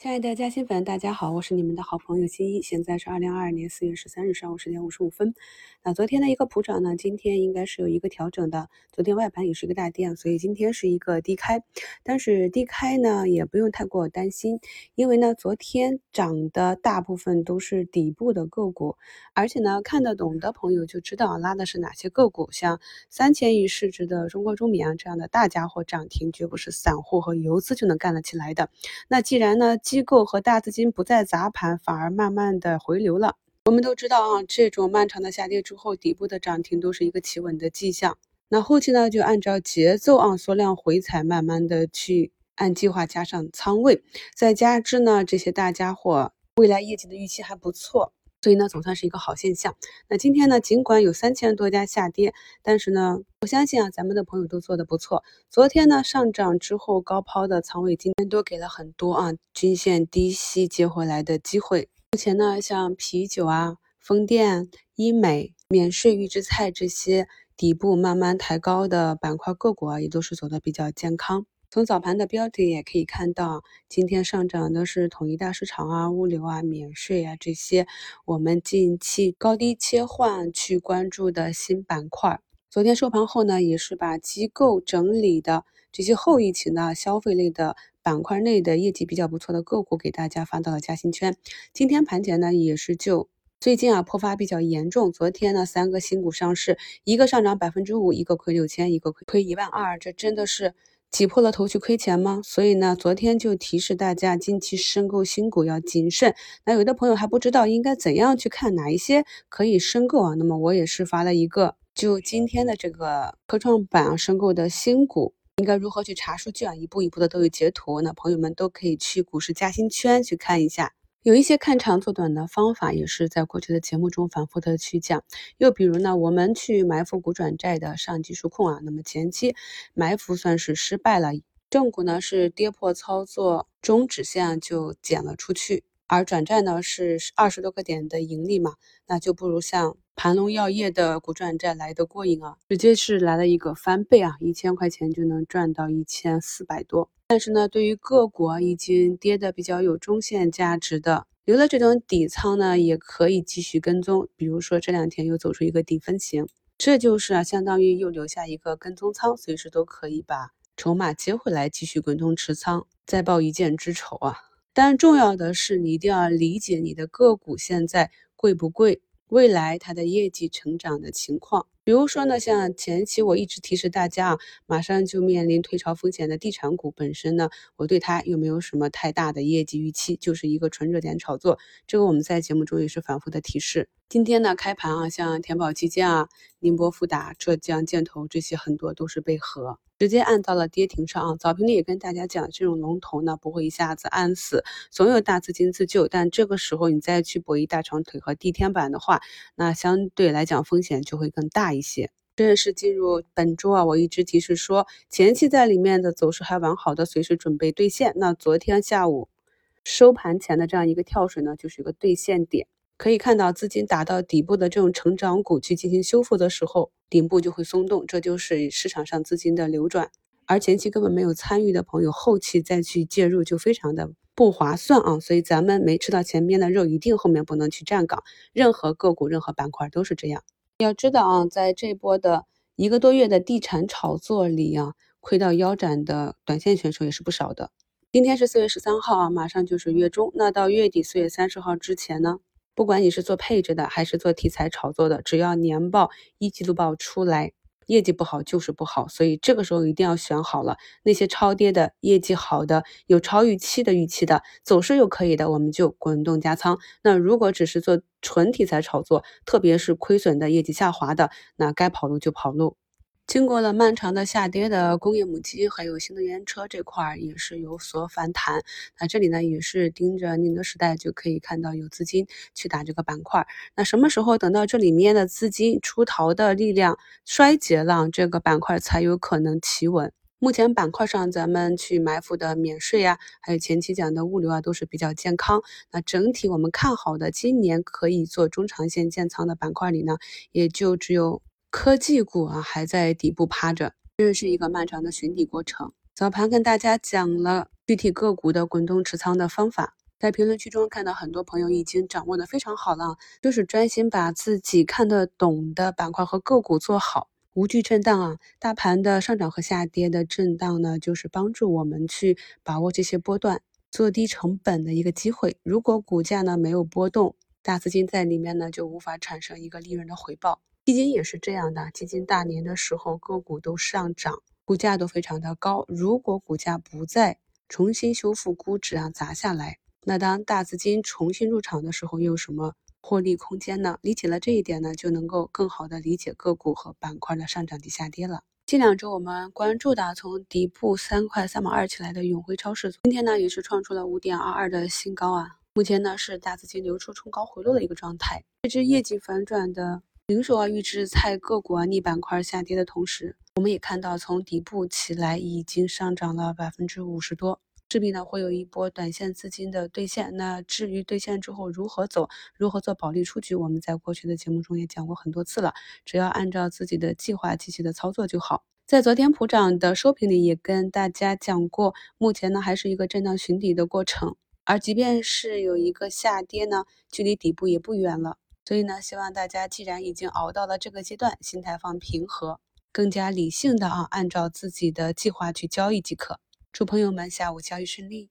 亲爱的嘉兴粉，大家好，我是你们的好朋友新一。现在是二零二二年四月十三日上午十点五十五分。那昨天的一个普涨呢，今天应该是有一个调整的。昨天外盘也是一个大跌，所以今天是一个低开。但是低开呢，也不用太过担心，因为呢，昨天涨的大部分都是底部的个股，而且呢，看得懂的朋友就知道拉的是哪些个股，像三千亿市值的中国中免啊这样的大家伙涨停，绝不是散户和游资就能干得起来的。那既然呢，机构和大资金不再砸盘，反而慢慢的回流了。我们都知道啊，这种漫长的下跌之后，底部的涨停都是一个企稳的迹象。那后期呢，就按照节奏啊，缩量回踩，慢慢的去按计划加上仓位，再加之呢，这些大家伙未来业绩的预期还不错，所以呢，总算是一个好现象。那今天呢，尽管有三千多家下跌，但是呢，我相信啊，咱们的朋友都做的不错。昨天呢上涨之后高抛的仓位，今天都给了很多啊均线低吸接回来的机会。目前呢，像啤酒啊、风电、医美、免税预制菜这些底部慢慢抬高的板块个股啊，也都是走的比较健康。从早盘的标题也可以看到，今天上涨的是统一大市场啊、物流啊、免税啊这些我们近期高低切换去关注的新板块。昨天收盘后呢，也是把机构整理的这些后疫情的消费类的板块内的业绩比较不错的个股给大家发到了嘉兴圈。今天盘前呢，也是就最近啊破发比较严重。昨天呢，三个新股上市，一个上涨百分之五，一个亏六千，一个亏亏一万二，这真的是挤破了头去亏钱吗？所以呢，昨天就提示大家，近期申购新股要谨慎。那有的朋友还不知道应该怎样去看哪一些可以申购啊？那么我也是发了一个。就今天的这个科创板申购的新股，应该如何去查数据啊？一步一步的都有截图，那朋友们都可以去股市加薪圈去看一下。有一些看长做短的方法，也是在过去的节目中反复的去讲。又比如呢，我们去埋伏股转债的上技术控啊，那么前期埋伏算是失败了，正股呢是跌破操作中止线就减了出去，而转债呢是二十多个点的盈利嘛，那就不如像。盘龙药业的股转债来的过瘾啊，直接是来了一个翻倍啊，一千块钱就能赚到一千四百多。但是呢，对于个股已经跌的比较有中线价值的，留了这种底仓呢，也可以继续跟踪。比如说这两天又走出一个底分型，这就是啊，相当于又留下一个跟踪仓，随时都可以把筹码接回来，继续滚动持仓，再报一箭之仇啊。但重要的是，你一定要理解你的个股现在贵不贵。未来它的业绩成长的情况，比如说呢，像前期我一直提示大家啊，马上就面临退潮风险的地产股本身呢，我对它又没有什么太大的业绩预期，就是一个纯热点炒作。这个我们在节目中也是反复的提示。今天呢，开盘啊，像田保基建啊、宁波富达、浙江建投这些很多都是被合。直接按到了跌停上啊！早评里也跟大家讲，这种龙头呢不会一下子按死，总有大资金自救。但这个时候你再去博弈大长腿和地天板的话，那相对来讲风险就会更大一些。正式进入本周啊，我一直提示说，前期在里面的走势还完好的，随时准备兑现。那昨天下午收盘前的这样一个跳水呢，就是一个兑现点。可以看到，资金打到底部的这种成长股去进行修复的时候，顶部就会松动，这就是市场上资金的流转。而前期根本没有参与的朋友，后期再去介入就非常的不划算啊！所以咱们没吃到前面的肉，一定后面不能去站岗。任何个股、任何板块都是这样。要知道啊，在这波的一个多月的地产炒作里啊，亏到腰斩的短线选手也是不少的。今天是四月十三号啊，马上就是月中，那到月底四月三十号之前呢？不管你是做配置的，还是做题材炒作的，只要年报一季度报出来，业绩不好就是不好。所以这个时候一定要选好了，那些超跌的、业绩好的、有超预期的预期的、走势又可以的，我们就滚动加仓。那如果只是做纯题材炒作，特别是亏损的、业绩下滑的，那该跑路就跑路。经过了漫长的下跌的工业母机，还有新能源车这块儿也是有所反弹。那这里呢也是盯着宁德时代就可以看到有资金去打这个板块。那什么时候等到这里面的资金出逃的力量衰竭了，这个板块才有可能企稳？目前板块上咱们去埋伏的免税呀，还有前期讲的物流啊，都是比较健康。那整体我们看好的今年可以做中长线建仓的板块里呢，也就只有。科技股啊还在底部趴着，这是一个漫长的寻底过程。早盘跟大家讲了具体个股的滚动持仓的方法。在评论区中看到很多朋友已经掌握的非常好了，就是专心把自己看得懂的板块和个股做好，无惧震荡啊。大盘的上涨和下跌的震荡呢，就是帮助我们去把握这些波段，做低成本的一个机会。如果股价呢没有波动，大资金在里面呢就无法产生一个利润的回报。基金也是这样的，基金大年的时候个股都上涨，股价都非常的高。如果股价不再重新修复估值啊，砸下来。那当大资金重新入场的时候，又有什么获利空间呢？理解了这一点呢，就能够更好的理解个股和板块的上涨及下跌了。近两周我们关注的从底部三块三毛二起来的永辉超市，今天呢也是创出了五点二二的新高啊。目前呢是大资金流出冲高回落的一个状态。这只业绩反转的零售啊预制菜个股啊逆板块下跌的同时，我们也看到从底部起来已经上涨了百分之五十多。势必呢会有一波短线资金的兑现。那至于兑现之后如何走，如何做保利出局，我们在过去的节目中也讲过很多次了。只要按照自己的计划继续的操作就好。在昨天普涨的收评里也跟大家讲过，目前呢还是一个震荡寻底的过程，而即便是有一个下跌呢，距离底部也不远了。所以呢，希望大家既然已经熬到了这个阶段，心态放平和，更加理性的啊，按照自己的计划去交易即可。祝朋友们下午交易顺利。